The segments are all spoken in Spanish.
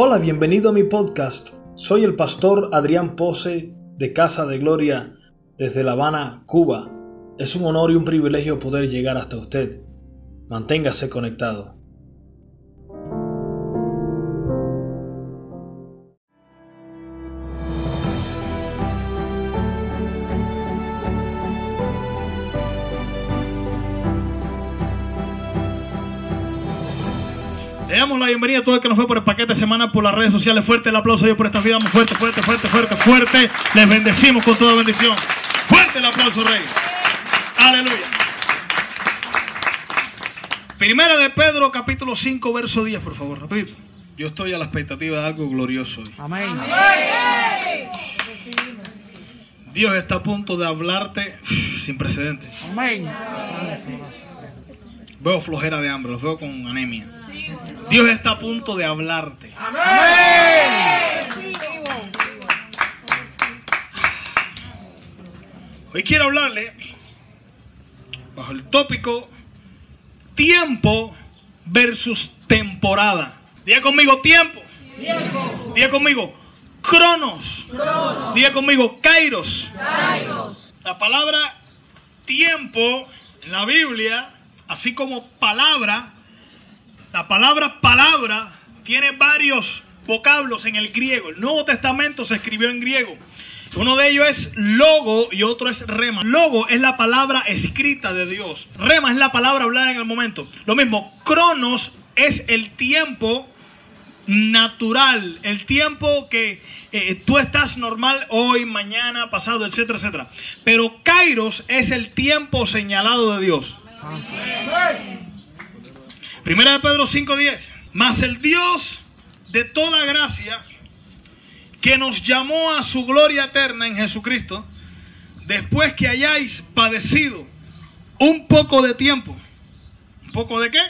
Hola, bienvenido a mi podcast. Soy el pastor Adrián Pose de Casa de Gloria desde La Habana, Cuba. Es un honor y un privilegio poder llegar hasta usted. Manténgase conectado. Bienvenida a todo el que nos fue por el paquete de semana por las redes sociales. Fuerte el aplauso yo por esta vida. Muy fuerte, fuerte, fuerte, fuerte, fuerte. Les bendecimos con toda bendición. Fuerte el aplauso, Rey. Aleluya. Primera de Pedro, capítulo 5, verso 10, por favor, rapidito. Yo estoy a la expectativa de algo glorioso hoy. Amén. Dios está a punto de hablarte sin precedentes. Amén. Veo flojera de hambre, los veo con anemia. Dios está a punto de hablarte. Hoy quiero hablarle bajo el tópico tiempo versus temporada. Diga conmigo tiempo. Diga conmigo cronos. Diga conmigo kairos. La palabra tiempo en la Biblia, así como palabra, la palabra palabra tiene varios vocablos en el griego. El Nuevo Testamento se escribió en griego. Uno de ellos es logo y otro es rema. Logo es la palabra escrita de Dios. Rema es la palabra hablada en el momento. Lo mismo, cronos es el tiempo natural, el tiempo que eh, tú estás normal hoy, mañana, pasado, etcétera, etcétera. Pero kairos es el tiempo señalado de Dios. Primera de Pedro 5:10. Mas el Dios de toda gracia, que nos llamó a su gloria eterna en Jesucristo, después que hayáis padecido un poco de tiempo. ¿Un poco de qué?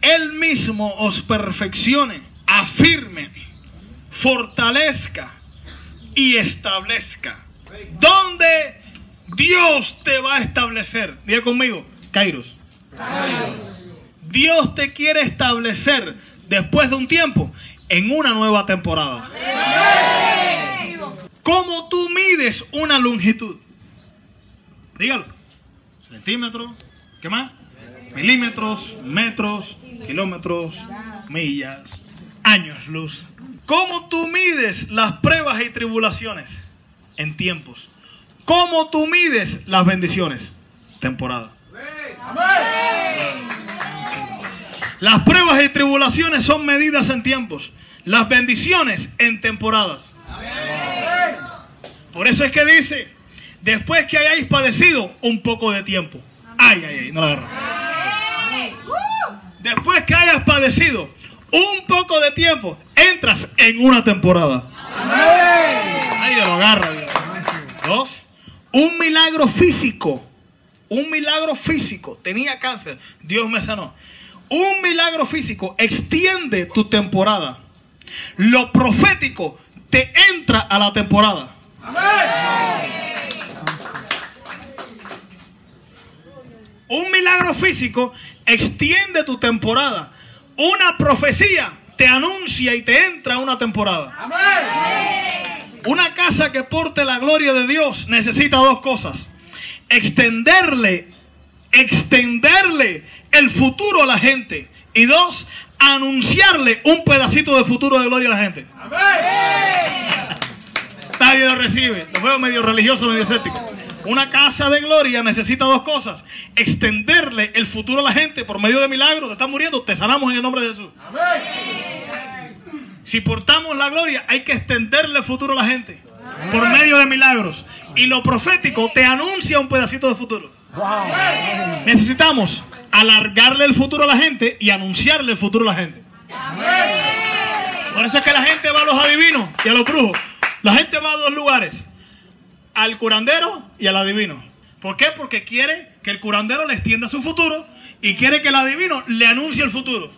Él mismo os perfeccione, afirme, fortalezca y establezca. ¿Dónde Dios te va a establecer? Diga conmigo, Kairos. Dios te quiere establecer después de un tiempo en una nueva temporada. ¿Cómo tú mides una longitud? Dígalo. Centímetros. ¿Qué más? Milímetros, metros, kilómetros, millas, años luz. ¿Cómo tú mides las pruebas y tribulaciones? En tiempos. ¿Cómo tú mides las bendiciones? Temporada. Las pruebas y tribulaciones son medidas en tiempos. Las bendiciones en temporadas. Por eso es que dice, después que hayáis padecido un poco de tiempo. Ay, ay, ay, no la agarro. Después que hayas padecido un poco de tiempo, entras en una temporada. Ay, lo agarra. Dos, un milagro físico. Un milagro físico. Tenía cáncer. Dios me sanó. Un milagro físico extiende tu temporada. Lo profético te entra a la temporada. Un milagro físico extiende tu temporada. Una profecía te anuncia y te entra a una temporada. Una casa que porte la gloria de Dios necesita dos cosas. Extenderle, extenderle el futuro a la gente. Y dos, anunciarle un pedacito de futuro de gloria a la gente. Nadie lo recibe. Lo veo medio religioso, medio escéptico. Una casa de gloria necesita dos cosas. Extenderle el futuro a la gente por medio de milagros. Te están muriendo, te sanamos en el nombre de Jesús. Si portamos la gloria, hay que extenderle el futuro a la gente por medio de milagros. Y lo profético te anuncia un pedacito de futuro. Necesitamos alargarle el futuro a la gente y anunciarle el futuro a la gente. Por eso es que la gente va a los adivinos y a los brujos. La gente va a dos lugares. Al curandero y al adivino. ¿Por qué? Porque quiere que el curandero le extienda su futuro y quiere que el adivino le anuncie el futuro.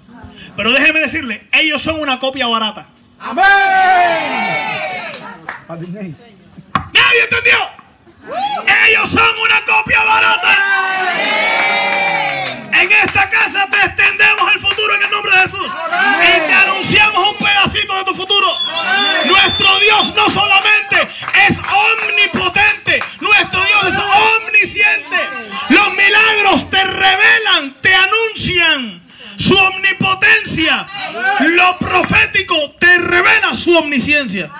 Pero déjeme decirle, ellos son una copia barata. ¿Nadie entendió? Ellos son una copia barata. En esta casa te extendemos el futuro en el nombre de Jesús. Y te anunciamos un pedacito de tu futuro. Nuestro Dios no solamente es omnipotente, nuestro Dios es omnisciente. Los milagros te revelan, te anuncian su omnipotencia. Lo profético te revela su omnisciencia.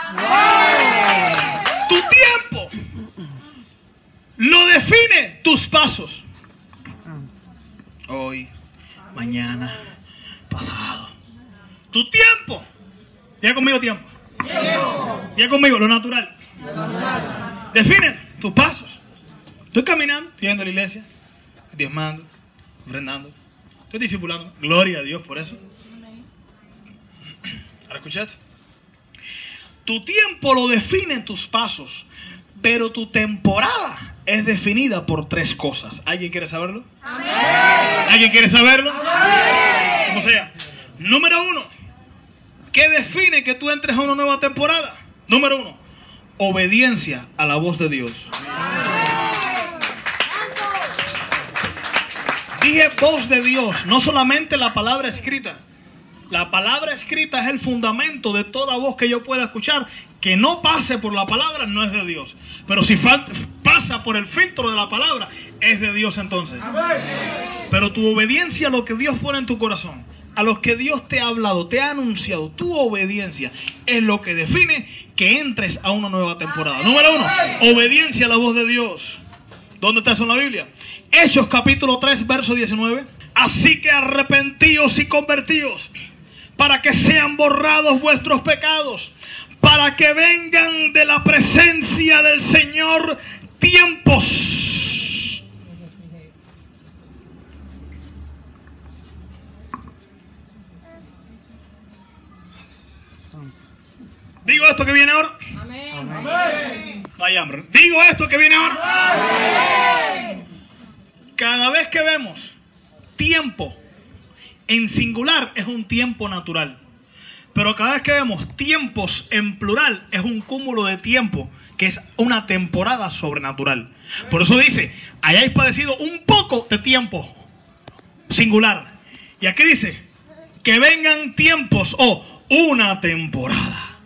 Tu tiempo lo define tus pasos. Hoy, mañana, pasado. Tu tiempo. Ya conmigo tiempo. Ya conmigo lo natural. Define tus pasos. Estoy caminando, estoy yendo la iglesia, diezmando, ofrendando. Estoy discipulando. Gloria a Dios por eso. Ahora escucha Tu tiempo lo definen tus pasos, pero tu temporada es definida por tres cosas. ¿Alguien quiere saberlo? ¿Alguien quiere saberlo? Como sea. Número uno, ¿qué define que tú entres a una nueva temporada? Número uno, obediencia a la voz de Dios. Dije voz de Dios, no solamente la palabra escrita. La palabra escrita es el fundamento de toda voz que yo pueda escuchar. Que no pase por la palabra no es de Dios. Pero si pasa por el filtro de la palabra, es de Dios entonces. Pero tu obediencia a lo que Dios pone en tu corazón, a lo que Dios te ha hablado, te ha anunciado, tu obediencia es lo que define que entres a una nueva temporada. Número uno, obediencia a la voz de Dios. ¿Dónde está eso en la Biblia? Hechos capítulo 3, verso 19. Así que arrepentíos y convertíos para que sean borrados vuestros pecados, para que vengan de la presencia del Señor tiempos. Digo esto que viene ahora. Amén. Vaya hambre. Digo esto que viene ahora. Cada vez que vemos tiempo en singular es un tiempo natural. Pero cada vez que vemos tiempos en plural es un cúmulo de tiempo, que es una temporada sobrenatural. Por eso dice, hayáis padecido un poco de tiempo singular. Y aquí dice, que vengan tiempos o una temporada.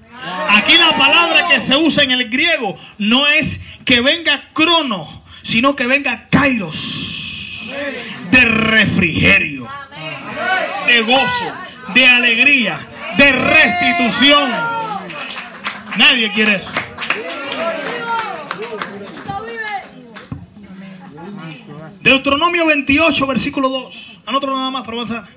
Aquí la palabra que se usa en el griego no es que venga crono, sino que venga kairos, de refrigerio de gozo, de alegría, de restitución. Nadie quiere eso. Deuteronomio 28, versículo 2. Anotro nada más para avanzar.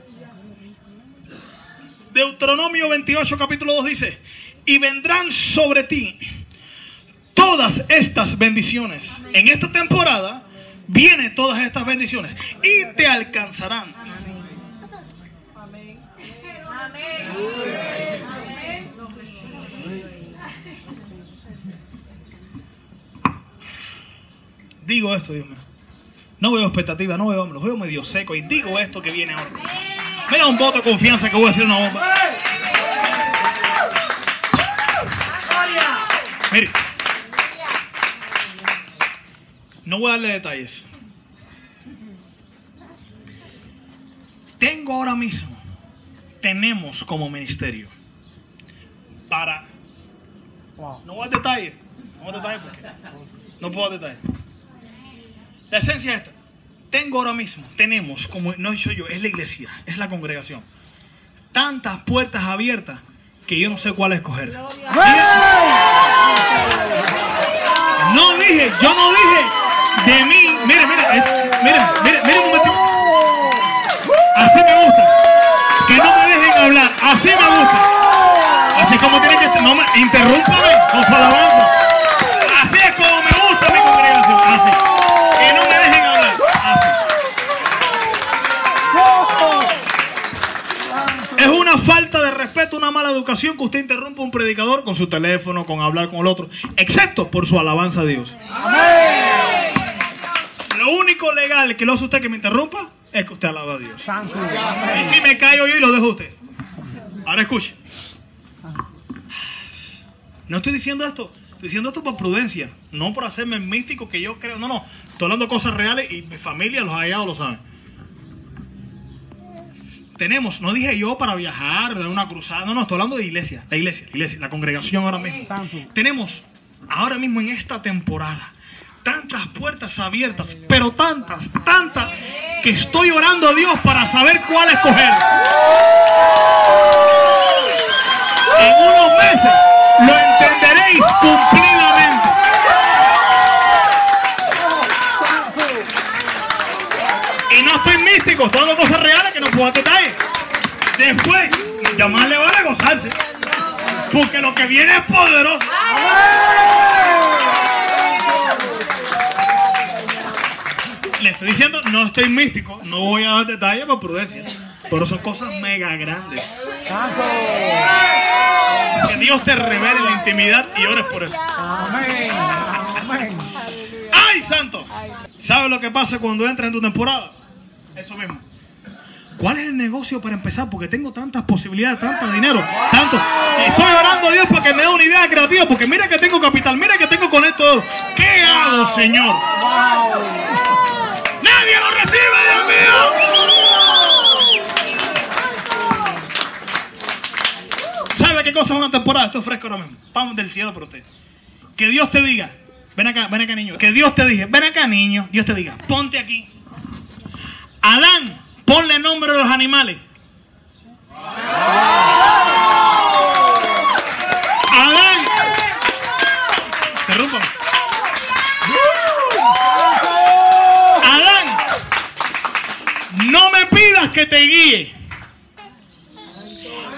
Deuteronomio 28, capítulo 2 dice, y vendrán sobre ti todas estas bendiciones. En esta temporada vienen todas estas bendiciones y te alcanzarán Digo esto, Dios mío. No veo expectativa, no veo, los veo medio seco y digo esto que viene ahora. Me da un voto de confianza que voy a hacer una bomba. Mire. No voy a darle detalles. Tengo ahora mismo tenemos como ministerio para... No voy a detalle, no voy a detalle porque no puedo detalle. La esencia es esta. Tengo ahora mismo, tenemos, como no soy yo, es la iglesia, es la congregación, tantas puertas abiertas que yo no sé cuál escoger. No dije, yo no dije de mí, mire, mire, mire, mire, mire un. Así me gusta hablar. Así me gusta. Así como tiene que ser. No me interrúmpame con su alabanza. Así es como me gusta mi congregación. Así. Que no me dejen hablar. Así. Es una falta de respeto, una mala educación que usted interrumpa a un predicador con su teléfono, con hablar con el otro, excepto por su alabanza a Dios. Lo único legal que lo hace usted que me interrumpa es que usted alaba a Dios. Y si me caigo yo y lo dejo usted. Ahora escuche. No estoy diciendo esto, estoy diciendo esto por prudencia, no por hacerme místico que yo creo. No, no, estoy hablando de cosas reales y mi familia, los hallados lo saben. Tenemos, no dije yo para viajar, de una cruzada, no, no, estoy hablando de iglesia, la iglesia, la iglesia, la congregación ahora mismo. Tenemos ahora mismo en esta temporada tantas puertas abiertas, pero tantas, tantas, que estoy orando a Dios para saber cuál escoger en unos meses lo entenderéis cumplidamente. Y no estoy místico, son las cosas reales que no puedo detallar. Después, ya más le vale gozarse. Porque lo que viene es poderoso. Le estoy diciendo, no estoy místico, no voy a dar detalles por prudencia. Pero son cosas mega grandes. Que Dios te revele la intimidad y ores por eso. ¡Ay, santo! ¿Sabes lo que pasa cuando entras en tu temporada? Eso mismo. ¿Cuál es el negocio para empezar? Porque tengo tantas posibilidades, tanto dinero, tanto. Estoy orando a Dios para que me dé una idea creativa, porque mira que tengo capital, mira que tengo con esto. ¿Qué hago, Señor? ¡Nadie lo recibe, Dios mío! ¿Sabe qué cosa una temporada? Esto es fresco ahora mismo. Vamos del cielo para usted. Que Dios te diga, ven acá, ven acá, niño. Que Dios te diga, ven acá, niño. Dios te diga, ponte aquí. Adán, ponle nombre a los animales. Adán, interrúmpame. Adán, no me pidas que te guíe.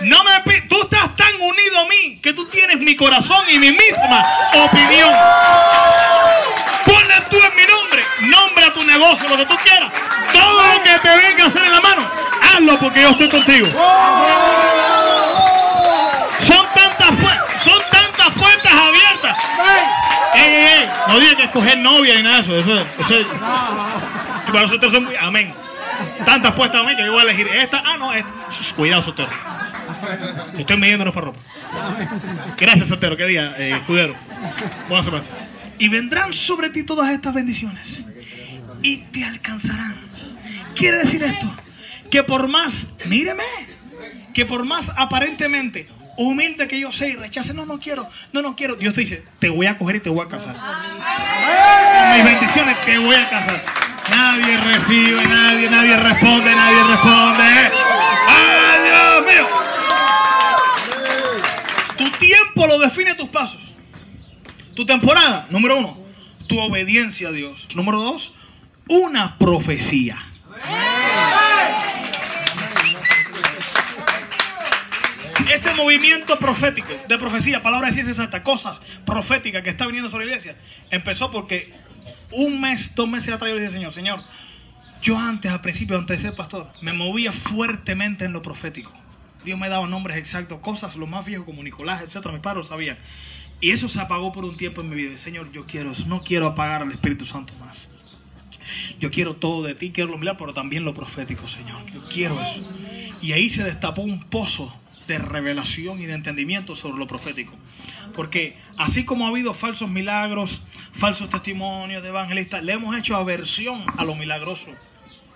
No me tú estás tan unido a mí que tú tienes mi corazón y mi misma opinión. Ponle tú en mi nombre, nombre a tu negocio, lo que tú quieras. Todo lo que te venga a hacer en la mano, hazlo porque yo estoy contigo. Son tantas, son tantas puertas abiertas. Ey, ey, ey, no digas que escoger novia ni nada de eso. eso, eso es- y para nosotros amén. Tantas puertas amén que yo voy a elegir esta. Ah, no, esta. Cuidado, soltero. Estoy midiéndonos para ropa. Gracias, soltero. ¿Qué día, eh, escudero? Buenas semanas. Y vendrán sobre ti todas estas bendiciones y te alcanzarán. Quiere decir esto, que por más, míreme, que por más aparentemente humilde que yo sea y rechace, no, no quiero, no, no quiero, Dios te dice, te voy a coger y te voy a casar. Mis bendiciones te voy a casar. Nadie recibe, nadie, nadie responde, nadie responde. ¡Ay, Dios mío! Tiempo lo define tus pasos. Tu temporada, número uno, tu obediencia a Dios. Número dos, una profecía. Este movimiento profético, de profecía, palabra de ciencia exacta, cosas proféticas que está viniendo sobre la iglesia, empezó porque un mes, dos meses atrás yo le dije, Señor, Señor, yo antes, al principio, antes de ser pastor, me movía fuertemente en lo profético. Dios me daba nombres exactos, cosas, lo más viejo como Nicolás, etcétera, mi padre lo sabía. Y eso se apagó por un tiempo en mi vida. Señor, yo quiero eso, no quiero apagar al Espíritu Santo más. Yo quiero todo de ti, quiero lo milagros, pero también lo profético, Señor. Yo quiero eso. Y ahí se destapó un pozo de revelación y de entendimiento sobre lo profético. Porque así como ha habido falsos milagros, falsos testimonios de evangelistas, le hemos hecho aversión a lo milagroso,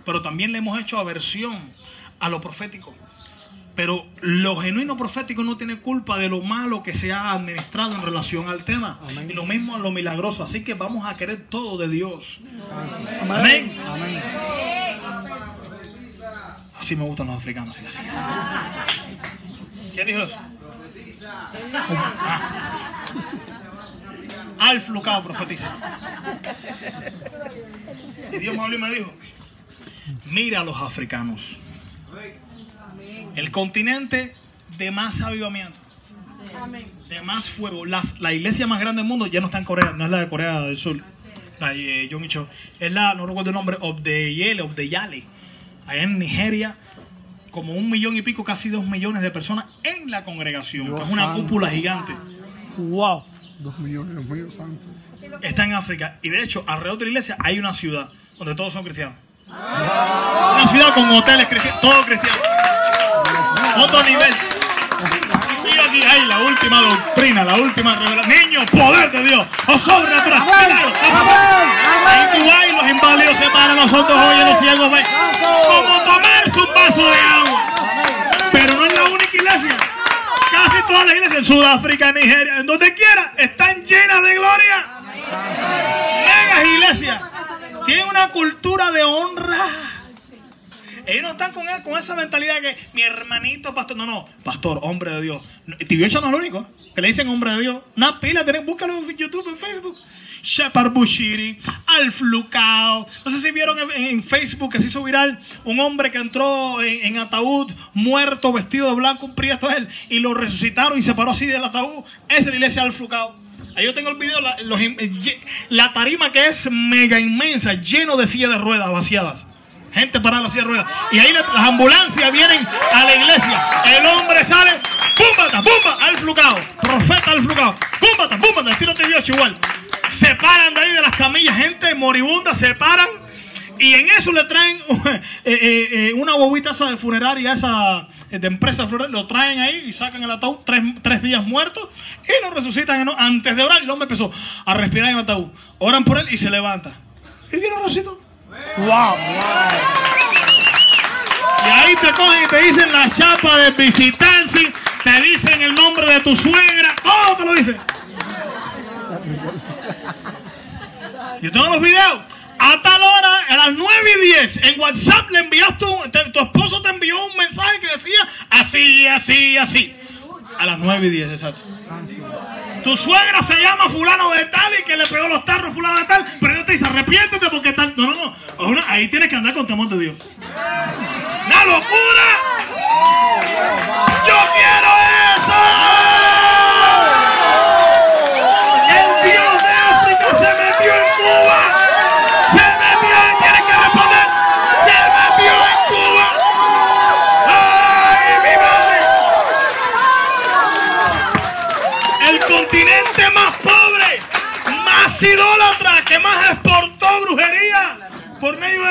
pero también le hemos hecho aversión a lo profético. Pero lo genuino profético no tiene culpa de lo malo que se ha administrado en relación al tema. Y lo mismo a lo milagroso. Así que vamos a querer todo de Dios. Amén. Así me gustan los africanos. sí, así. ¿Quién dijo eso? Ah. Alf Lucao profetiza. Y Dios me habló y me dijo, mira a los africanos. El continente de más avivamiento. De más fuego. Las- la iglesia más grande del mundo ya no está en Corea, no es la de Corea del Sur. La de John Cho. Es la, no recuerdo el nombre, Obdeyele, Obdeyale. Allá en Nigeria, como un millón y pico, casi dos millones de personas en la congregación. que es una santo. cúpula gigante. Wow. Dos millones, Dios mío santo. Está en África. Y de hecho, alrededor de la iglesia hay una ciudad donde todos son cristianos. Una ciudad con hoteles cristianos, todos cristianos. Otro nivel. Y aquí hay la última doctrina, la última revelación. Niño, poder de Dios. O sobrenatural. Milagros. Y tú vas y los inválidos se paran, nosotros hoy los ciegos. Como tomarse un vaso de agua. Pero no es la única iglesia. Casi todas las iglesias en Sudáfrica, Nigeria, en donde quiera, están llenas de gloria. Megas iglesias. Tienen una cultura de honra. Ellos no están con, con esa mentalidad que mi hermanito pastor. No, no, pastor, hombre de Dios. Tibiocha no es lo único que le dicen hombre de Dios. Una pila, tienen, búscalo en YouTube, en Facebook. Shepard Bushiri, Alflucao. No sé si vieron en, Facebook que se hizo viral un hombre que entró en, ataúd, muerto, vestido de blanco, un prieto él, y lo resucitaron y se paró así del ataúd. Esa es la iglesia Alflucao. Ahí yo tengo el video, la, la tarima que es mega inmensa, lleno de sillas de ruedas vaciadas. Gente parada la silla de ruedas. Y ahí las ambulancias vienen a la iglesia. El hombre sale, ¡púmbata, pumba! Al flucao. Profeta al flucao. ¡Púmbata, púmbata! Estilo te Dios igual. Se paran de ahí de las camillas, gente moribunda, se paran. Y en eso le traen eh, eh, eh, una bobita esa de funeraria, esa de empresa lo traen ahí y sacan el ataúd, tres, días muertos, y lo resucitan antes de orar. Y el hombre empezó a respirar en el ataúd. Oran por él y se levanta. ¿Y tiene resucitó? Wow. Y ahí te cogen y te dicen la chapa de visitante, te dicen el nombre de tu suegra, todo te lo dicen. Yo tengo los videos. A tal hora, a las 9 y 10, en WhatsApp le enviaste, tu esposo te envió un mensaje que decía así, así, así. A las 9 y 10, exacto. Tu suegra se llama fulano de tal y que le pegó los tarros fulano de tal, pero no te dice arrepiéntete porque tal. No, no, no. Ahí tienes que andar con temor de Dios. ¡La locura! ¡Yo quiero eso! idólatra que más exportó brujería por medio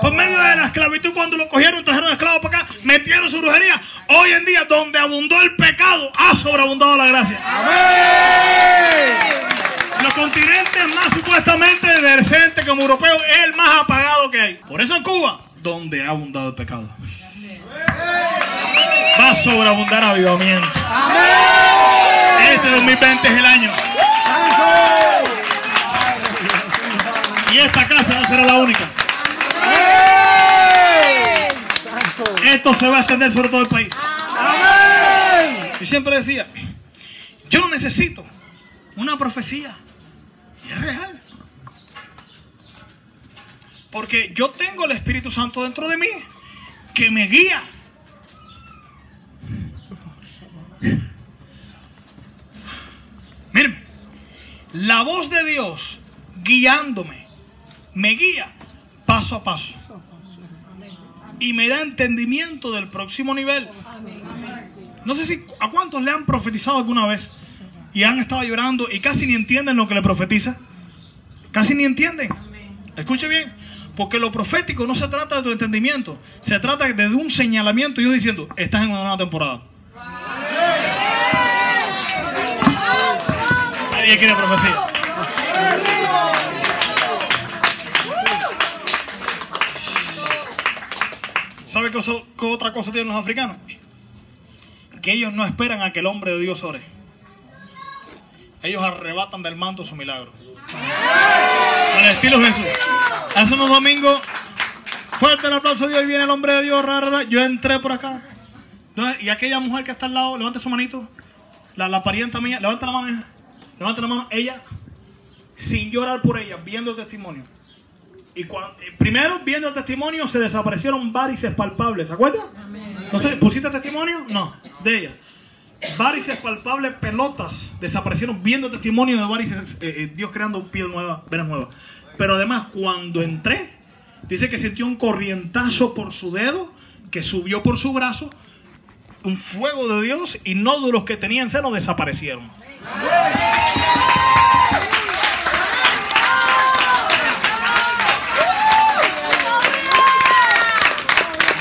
por medio de la esclavitud, cuando lo cogieron, trajeron esclavos para acá, metieron su brujería. Hoy en día, donde abundó el pecado, ha sobreabundado la gracia. Los continentes más supuestamente decentes como europeos es el más apagado que hay. Por eso en Cuba, donde ha abundado el pecado. Va a sobreabundar avivamiento. Este 2020 es el año. Y esta casa no será la única. Esto se va a extender sobre todo el país. Y siempre decía, yo no necesito una profecía. Y es real. Porque yo tengo el Espíritu Santo dentro de mí que me guía. Miren, la voz de Dios guiándome me guía paso a paso. Y me da entendimiento del próximo nivel. No sé si a cuántos le han profetizado alguna vez y han estado llorando y casi ni entienden lo que le profetiza. Casi ni entienden. Escuche bien, porque lo profético no se trata de tu entendimiento, se trata de un señalamiento yo diciendo, estás en una nueva temporada. Nadie quiere profecía. ¿Sabe qué, otra cosa tienen los africanos? Que ellos no esperan a que el hombre de Dios ore. Ellos arrebatan del manto su milagro. Al estilo Jesús. Hace unos domingos, fuerte el aplauso de Dios, y viene el hombre de Dios, yo entré por acá. Y aquella mujer que está al lado, levante su manito. La, la parienta mía, levanta la mano. Levanta la mano. Ella, sin llorar por ella, viendo el testimonio y cuando, eh, primero, viendo el testimonio, se desaparecieron varices palpables. ¿Se acuerdan? Entonces, ¿pusiste testimonio? No, de ella. Varices palpables, pelotas, desaparecieron viendo testimonio de varices, eh, eh, Dios creando piel nueva, venas nuevas. Pero además, cuando entré, dice que sintió un corrientazo por su dedo, que subió por su brazo, un fuego de Dios y nódulos que tenían seno desaparecieron.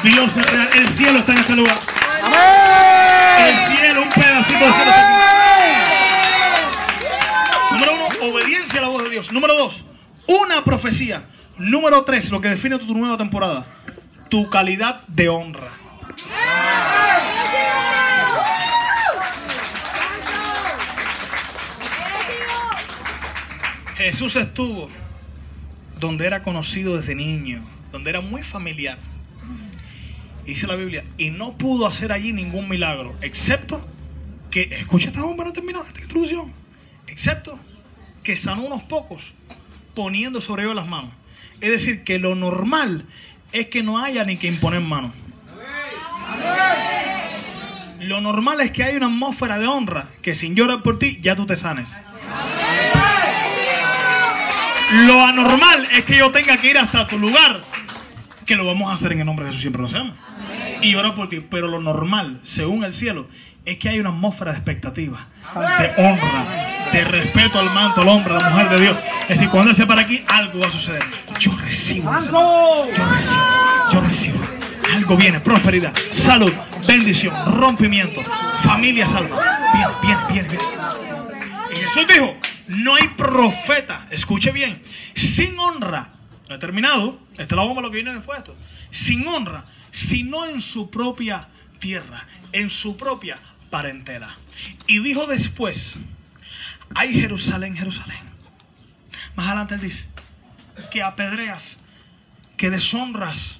Dios es real. El cielo está en este lugar. El cielo, un pedacito de cielo. Número uno, obediencia a la voz de Dios. Número dos, una profecía. Número tres, lo que define tu nueva temporada. Tu calidad de honra. Jesús estuvo donde era conocido desde niño, donde era muy familiar dice la Biblia, y no pudo hacer allí ningún milagro, excepto que, escucha esta bomba, no terminó esta introducción, excepto que sanó unos pocos poniendo sobre ellos las manos. Es decir, que lo normal es que no haya ni que imponer manos. Lo normal es que haya una atmósfera de honra, que sin llorar por ti ya tú te sanes. Lo anormal es que yo tenga que ir hasta tu lugar, que lo vamos a hacer en el nombre de Jesús, siempre lo hacemos. Y orar por ti. Pero lo normal, según el cielo, es que hay una atmósfera de expectativa, de honra, de respeto al manto, al hombre, a la mujer de Dios. Es decir, cuando él se para aquí, algo va a suceder. Yo recibo. Yo recibo. Yo recibo. Algo viene, prosperidad, salud, bendición, rompimiento, familia salva. Viene, viene, viene, viene. Y Jesús dijo, no hay profeta, escuche bien, sin honra, no he terminado, esta es la bomba lo que viene después de esto, sin honra, sino en su propia tierra, en su propia parentela. Y dijo después, ay Jerusalén, Jerusalén. Más adelante él dice, que apedreas, que deshonras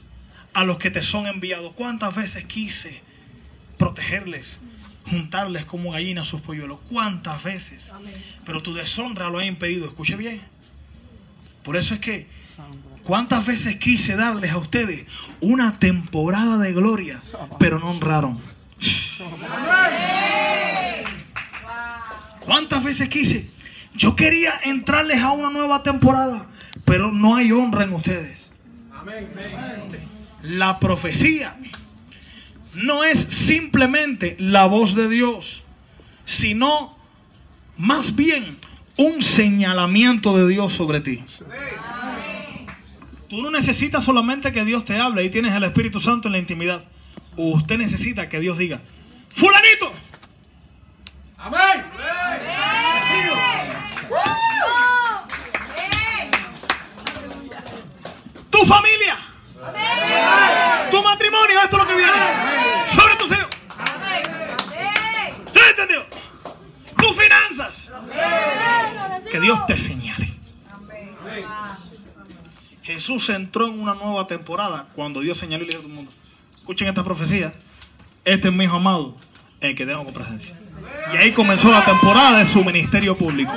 a los que te son enviados. ¿Cuántas veces quise protegerles, juntarles como gallinas sus polluelos? ¿Cuántas veces? Pero tu deshonra lo ha impedido. Escuche bien. Por eso es que, ¿cuántas veces quise darles a ustedes una temporada de gloria, pero no honraron? ¿Cuántas veces quise? Yo quería entrarles a una nueva temporada, pero no hay honra en ustedes. La profecía no es simplemente la voz de Dios, sino más bien un señalamiento de Dios sobre ti. Tú no necesitas solamente que Dios te hable, ahí tienes el Espíritu Santo en la intimidad. Usted necesita que Dios diga, fulanito, tu familia, tu matrimonio, esto es lo que viene, sobre tus hijos. ¿Sí entendió? Tus finanzas. Que Dios te señale. Jesús entró en una nueva temporada cuando Dios señaló y le dijo a todo el mundo, escuchen esta profecía, este es mi hijo amado, el que tengo con presencia. Y ahí comenzó la temporada de su ministerio público.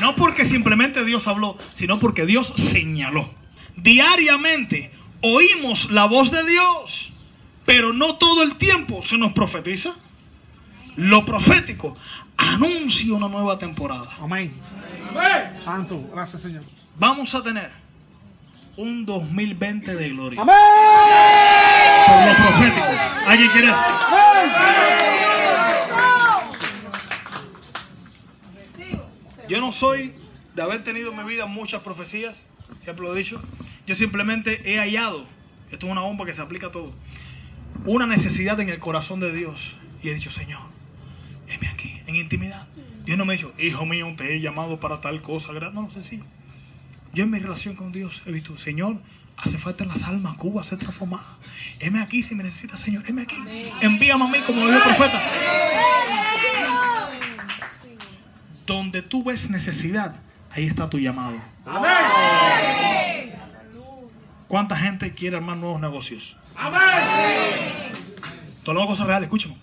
No porque simplemente Dios habló, sino porque Dios señaló. Diariamente oímos la voz de Dios, pero no todo el tiempo se nos profetiza. Lo profético anuncia una nueva temporada. Amén. Santo, gracias Señor. Vamos a tener un 2020 de gloria. Amén. Por lo profético. ¿Alguien quiere? Yo no soy de haber tenido en mi vida muchas profecías, siempre lo he dicho. Yo simplemente he hallado, esto es una bomba que se aplica a todo, una necesidad en el corazón de Dios. Y he dicho, Señor, heme aquí, en intimidad. Dios no me ha dicho, hijo mío, te he llamado para tal cosa. gra-". No, sencillo. Yo en mi relación con Dios he visto, Señor, hace falta en las almas, Cuba ser transformada. Heme aquí si me necesitas, Señor, heme aquí. Envíame a mí como lo dijo el profeta. Donde tú ves necesidad, ahí está tu llamado. ¿Cuánta gente quiere armar nuevos negocios? Todas las cosas reales, escúchame.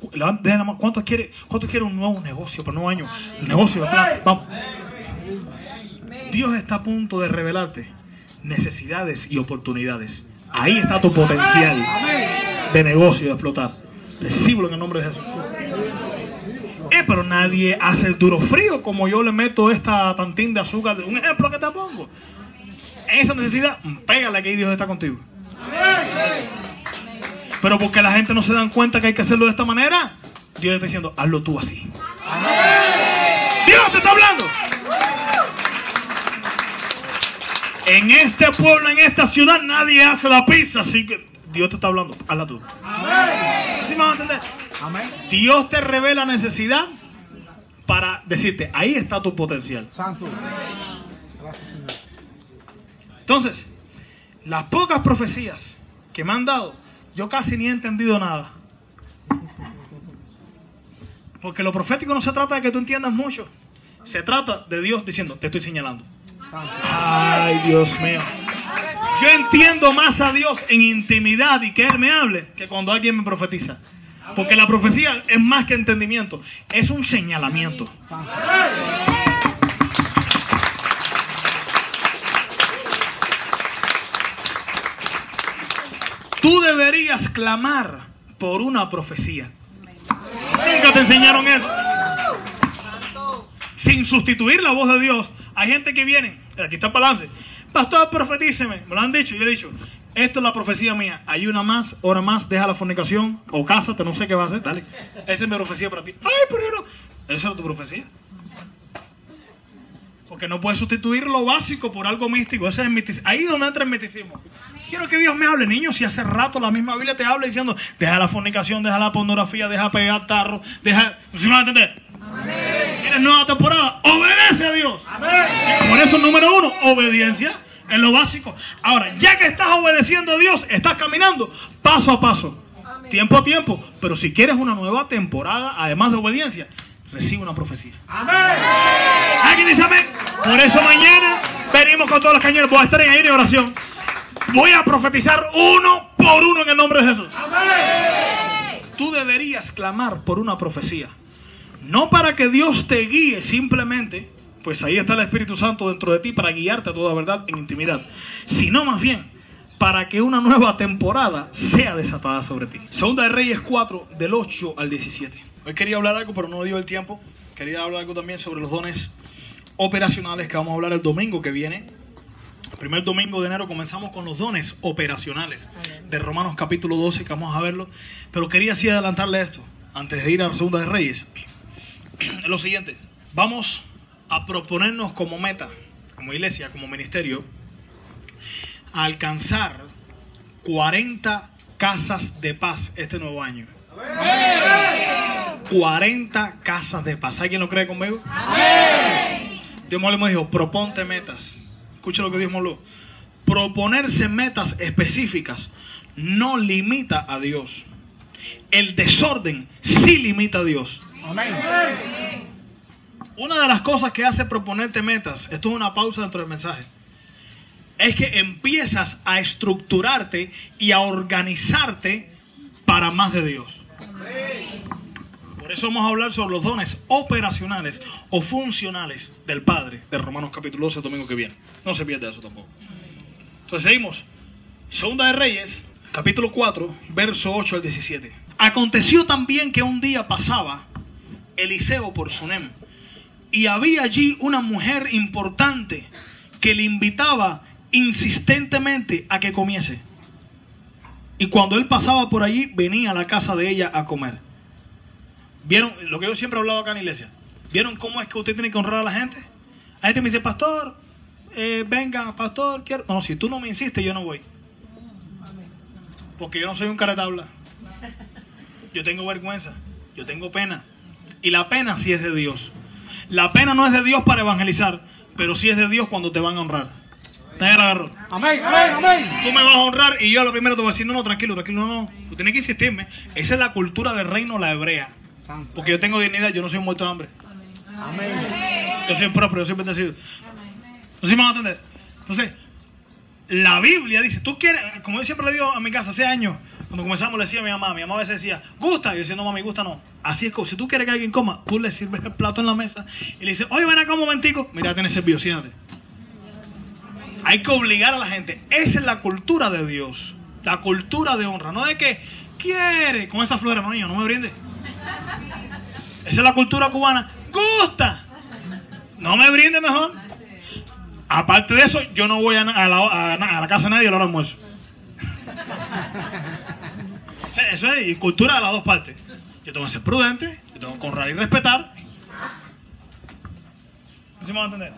¿Cuántos quiere, cuánto quiere un nuevo negocio para un nuevo año? Negocio, plan, vamos. Dios está a punto de revelarte necesidades y oportunidades. Ahí está tu potencial de negocio, de explotar. Recíbelo en el nombre de Jesús. Eh, pero nadie hace el duro frío como yo le meto esta tantín de azúcar. Un ejemplo que te pongo. Esa necesidad, pégale que Dios está contigo. Pero porque la gente no se dan cuenta que hay que hacerlo de esta manera, Dios está diciendo, hazlo tú así. Dios te está hablando. En este pueblo, en esta ciudad, nadie hace la pizza, así que Dios te está hablando, hazla tú. ¿Sí me van a entender? Amén. Dios te revela necesidad para decirte, ahí está tu potencial. Santo. Gracias Señor. Entonces, las pocas profecías que me han dado, yo casi ni he entendido nada. Porque lo profético no se trata de que tú entiendas mucho. Se trata de Dios diciendo, te estoy señalando. Ay, Dios mío. Yo entiendo más a Dios en intimidad y que Él me hable que cuando alguien me profetiza. Porque la profecía es más que entendimiento, es un señalamiento. Tú deberías clamar por una profecía. Nunca te enseñaron eso. Sin sustituir la voz de Dios. Hay gente que viene, aquí está el balance. Pastor, profetíceme. Me lo han dicho. Yo he dicho, esto es la profecía mía. Hay una más, hora más, deja la fornicación o cásate, no sé qué va a hacer. Dale. Esa es mi profecía para ti. Ay, pero yo no. Esa es tu profecía. Porque no puedes sustituir lo básico por algo místico. Ese es misticismo. Ahí es donde entra el misticismo. Quiero que Dios me hable, niño. Si hace rato la misma Biblia te habla diciendo, deja la fornicación, deja la pornografía, deja pegar tarro, deja... ¿Sí me va a entender? ¿Tienes nueva temporada? Obedece a Dios. Por eso, número uno, obediencia es lo básico. Ahora, ya que estás obedeciendo a Dios, estás caminando paso a paso, tiempo a tiempo. Pero si quieres una nueva temporada, además de obediencia, recibe una profecía. ¿Alguien dice amén? Por eso mañana venimos con todos los cañones. Voy a estar en ahí de oración. Voy a profetizar uno por uno en el nombre de Jesús. Tú deberías clamar por una profecía. No para que Dios te guíe simplemente, pues ahí está el Espíritu Santo dentro de ti para guiarte a toda verdad en intimidad, sino más bien para que una nueva temporada sea desatada sobre ti. Segunda de Reyes 4, del 8 al 17. Hoy quería hablar algo, pero no dio el tiempo. Quería hablar algo también sobre los dones operacionales que vamos a hablar el domingo que viene. El primer domingo de enero comenzamos con los dones operacionales de Romanos capítulo 12, que vamos a verlo. Pero quería así adelantarle esto, antes de ir a la Segunda de Reyes. lo siguiente, vamos a proponernos como meta, como iglesia, como ministerio, a alcanzar 40 casas de paz este nuevo año. 40 casas de paz. ¿Alguien lo cree conmigo? Dios me dijo, proponte metas. Escucha lo que Dios me habló. Proponerse metas específicas no limita a Dios. El desorden sí limita a Dios. Una de las cosas que hace proponerte metas, esto es una pausa dentro del mensaje, es que empiezas a estructurarte y a organizarte para más de Dios. Por eso vamos a hablar sobre los dones operacionales o funcionales del Padre de Romanos capítulo 12 el domingo que viene. No se pierde eso tampoco. Entonces seguimos. Segunda de Reyes, capítulo 4, verso 8 al 17. Aconteció también que un día pasaba Eliseo por Sunem y había allí una mujer importante que le invitaba insistentemente a que comiese. Y cuando él pasaba por allí, venía a la casa de ella a comer. ¿Vieron lo que yo siempre he hablado acá en la iglesia? ¿Vieron cómo es que usted tiene que honrar a la gente? La gente me dice, pastor, eh, venga, pastor, quiero. No, si tú no me insistes, yo no voy. Porque yo no soy un caretabla. Yo tengo vergüenza, yo tengo pena. Y la pena sí es de Dios. La pena no es de Dios para evangelizar, pero sí es de Dios cuando te van a honrar. ¿Te agarro? Amén, amén, amén. Tú me vas a honrar y yo lo primero te voy a decir, no, no, tranquilo, tranquilo, no, no. Tú tienes que insistirme. Esa es la cultura del reino, la hebrea. Porque yo tengo dignidad, yo no soy muerto de hambre. Amén. Yo soy propio, yo soy bendecido. ¿No sé si me van a entender? Entonces, la Biblia dice, tú quieres, como yo siempre le digo a mi casa hace años, cuando comenzamos le decía a mi mamá, mi mamá a veces decía, ¿gusta? Y yo decía, no mami, gusta no. Así es como, si tú quieres que alguien coma, tú le sirves el plato en la mesa y le dices, oye, ven acá un momentico, mira, tienes servido, siéntate. Hay que obligar a la gente. Esa es la cultura de Dios. La cultura de honra. No de que quiere con esa flor, hermano, no me brinde. Esa es la cultura cubana. Gusta. No me brinde mejor. Aparte de eso, yo no voy a, la, casa de nadie a la hora del almuerzo. Eso- es cultura de las dos partes. Yo tengo que ser prudente, yo tengo que honrar y respetar. ¿Sí me van a entender?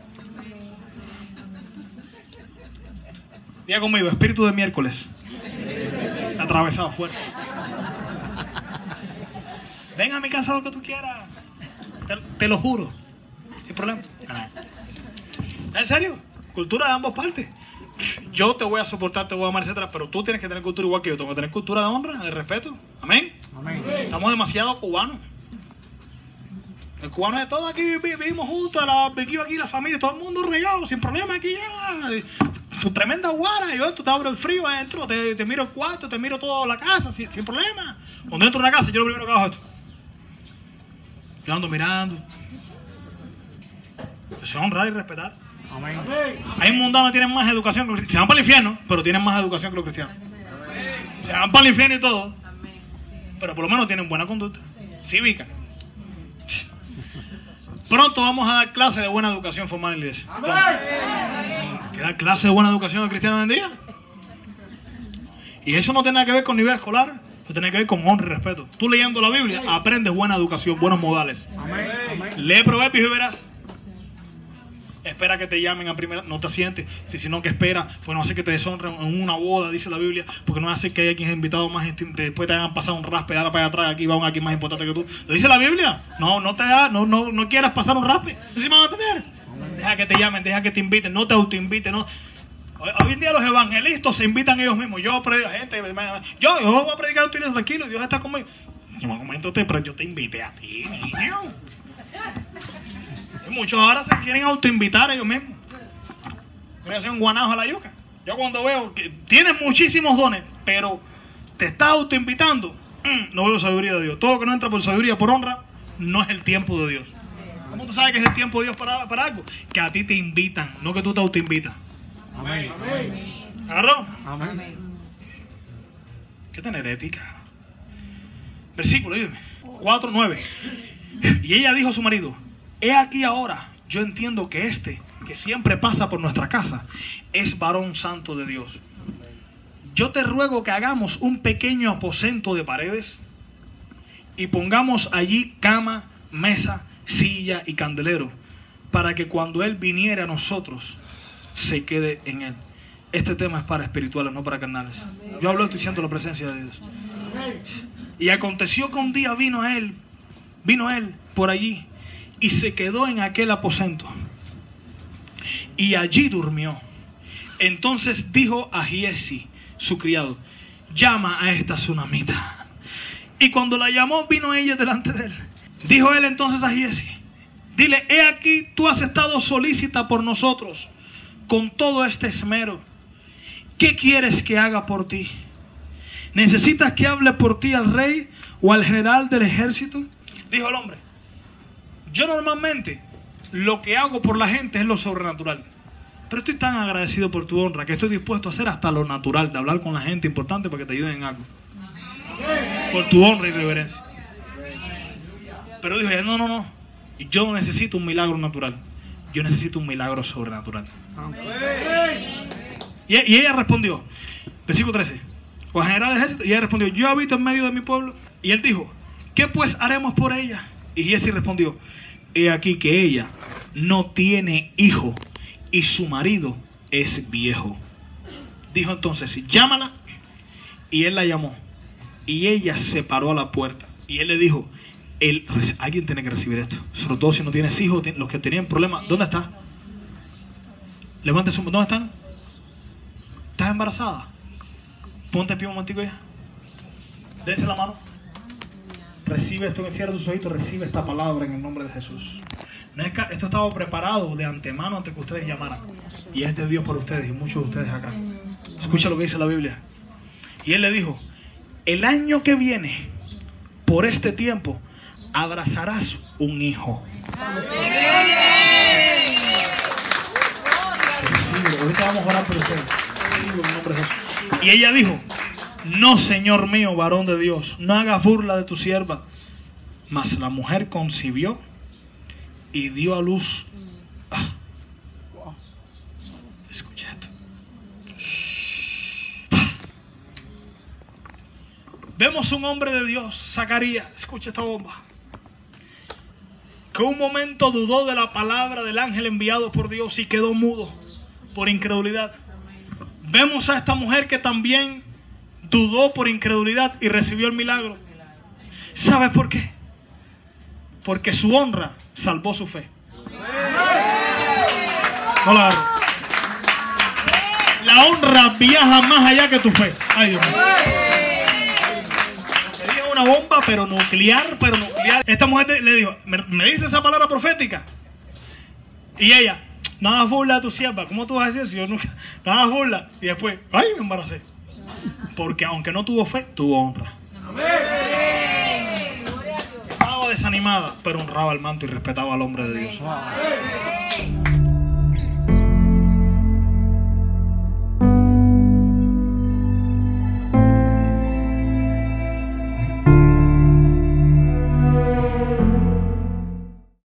Diga conmigo, espíritu de miércoles. Atravesado fuerte. Ven a mi casa lo que tú quieras. Te, te lo juro. Sin problema. Ah. ¿En serio? Cultura de ambas partes. Yo te voy a soportar, te voy a amar, etcétera, pero tú tienes que tener cultura igual que yo. Tengo que tener cultura de honra, de respeto. Amén. Amén. Estamos demasiado cubanos. El cubano es todo aquí, vi- vivimos juntos, la barbecue aquí, la familia, todo el mundo regado, sin problema aquí ya. su tremenda guara, yo tú te abro el frío adentro, te, te miro el cuarto, te miro toda la casa, sin, sin problema. Cuando entro a una casa, yo lo primero que hago es esto. Yo ando mirando. Se honrar y respetar. Amén. Hay mundanos que tienen más educación que los cristianos. Se van para el infierno, pero tienen más educación que los cristianos. Se van para el infierno y todo, pero por lo menos tienen buena conducta cívica. Pronto vamos a dar clase de buena educación formal en la iglesia. ¿Qué dar clase de buena educación al cristiano hoy en día? Y eso no tiene nada que ver con nivel escolar, eso tiene que ver con honra y respeto. Tú leyendo la Biblia aprendes buena educación, buenos modales. Lee proverbios y verás. Espera que te llamen a primera, no te sientes, si- sino que espera, pues no hace que te deshonren en una boda, dice la Biblia, porque no hace que haya quien invitado más, después te hagan pasar un raspe, ahora para atrás, aquí va un aquí más importante que tú. ¿Lo dice la Biblia? No, no te da, no, no, no quieras pasar un raspe, ¿sí me van a entender? Deja que te llamen, deja que te inviten, no te autoinviten, no. Hoy, en día los evangelistas se invitan ellos mismos. Yo gente, yo, yo voy a predicar tú tienes tranquilo, Dios está conmigo. En un momento te, pero yo te invité a ti, niño. Muchos ahora se quieren autoinvitar ellos mismos. Voy a hacer un guanajo a la yuca. Yo cuando veo que tienes muchísimos dones, pero te estás autoinvitando, mm, no veo sabiduría de Dios. Todo que no entra por sabiduría, por honra, no es el tiempo de Dios. ¿Cómo tú sabes que es el tiempo de Dios para, para algo? Que a ti te invitan, no que tú te autoinvitas. Amén. ¿Agarró? Amén. ¿Qué tan herética? Versículo, dígame. 4, 9. Y ella dijo a su marido, he aquí ahora, yo entiendo que este, que siempre pasa por nuestra casa, es varón santo de Dios. Yo te ruego que hagamos un pequeño aposento de paredes y pongamos allí cama, mesa, silla y candelero, para que cuando Él viniera a nosotros, se quede en Él. Este tema es para espirituales, no para carnales. Yo hablo estoy siento la presencia de Dios. Y aconteció que un día vino a él, vino él por allí y se quedó en aquel aposento. Y allí durmió. Entonces dijo a Giesi, su criado, llama a esta tsunamita. Y cuando la llamó, vino ella delante de él. Dijo él entonces a Giesi, dile, he aquí, tú has estado solícita por nosotros con todo este esmero. ¿Qué quieres que haga por ti? ¿Necesitas que hable por ti al rey o al general del ejército? Dijo el hombre. Yo normalmente lo que hago por la gente es lo sobrenatural. Pero estoy tan agradecido por tu honra que estoy dispuesto a hacer hasta lo natural, de hablar con la gente importante para que te ayuden en algo. Por tu honra y reverencia. Pero dijo ella, no, no, no. Yo no necesito un milagro natural. Yo necesito un milagro sobrenatural. Y, ella respondió, versículo 13, o general del ejército, y ella respondió, yo habito en medio de mi pueblo. Y él dijo, ¿qué pues haremos por ella? Y Jesse respondió, he aquí que ella no tiene hijo y su marido es viejo. Dijo entonces, llámala. Y él la llamó. Y ella se paró a la puerta. Y él le dijo, él, alguien tiene que recibir esto. Sobre todo si no tienes hijos, los que tenían problemas. ¿Dónde está? Levante su ¿Dónde están? ¿Estás embarazada? Ponte en pie un momentico ya. Dense la mano. Recibe esto, cierra tus ojitos, recibe esta palabra en el nombre de Jesús. Esto estaba preparado de antemano antes que ustedes llamaran. Y es de Dios por ustedes y muchos de ustedes acá. Escucha lo que dice la Biblia. Y él le dijo, el año que viene, por este tiempo, abrazarás un hijo. Ahorita vamos a orar por ustedes. Y ella dijo, no, Señor mío, varón de Dios, no hagas burla de tu sierva. Mas la mujer concibió y dio a luz. Ah. Escucha esto. Vemos un hombre de Dios, Zacarías, escucha esta bomba, que un momento dudó de la palabra del ángel enviado por Dios y quedó mudo por incredulidad. Vemos a esta mujer que también dudó por incredulidad y recibió el milagro. ¿Sabes por qué? Porque su honra salvó su fe. No la honra viaja más allá que tu fe. Ay, Dios mío. Sería una bomba, pero nuclear, pero nuclear. Esta mujer le dijo, ¿me, dice esa palabra profética? Y ella, no hagas burla a tu sierva. ¿Cómo tú vas a decir eso? Yo nunca, no hagas burla. Y después, ay, me embaracé. Porque aunque no tuvo fe, tuvo honra. Estaba desanimada, pero honraba al manto y respetaba al hombre de Dios.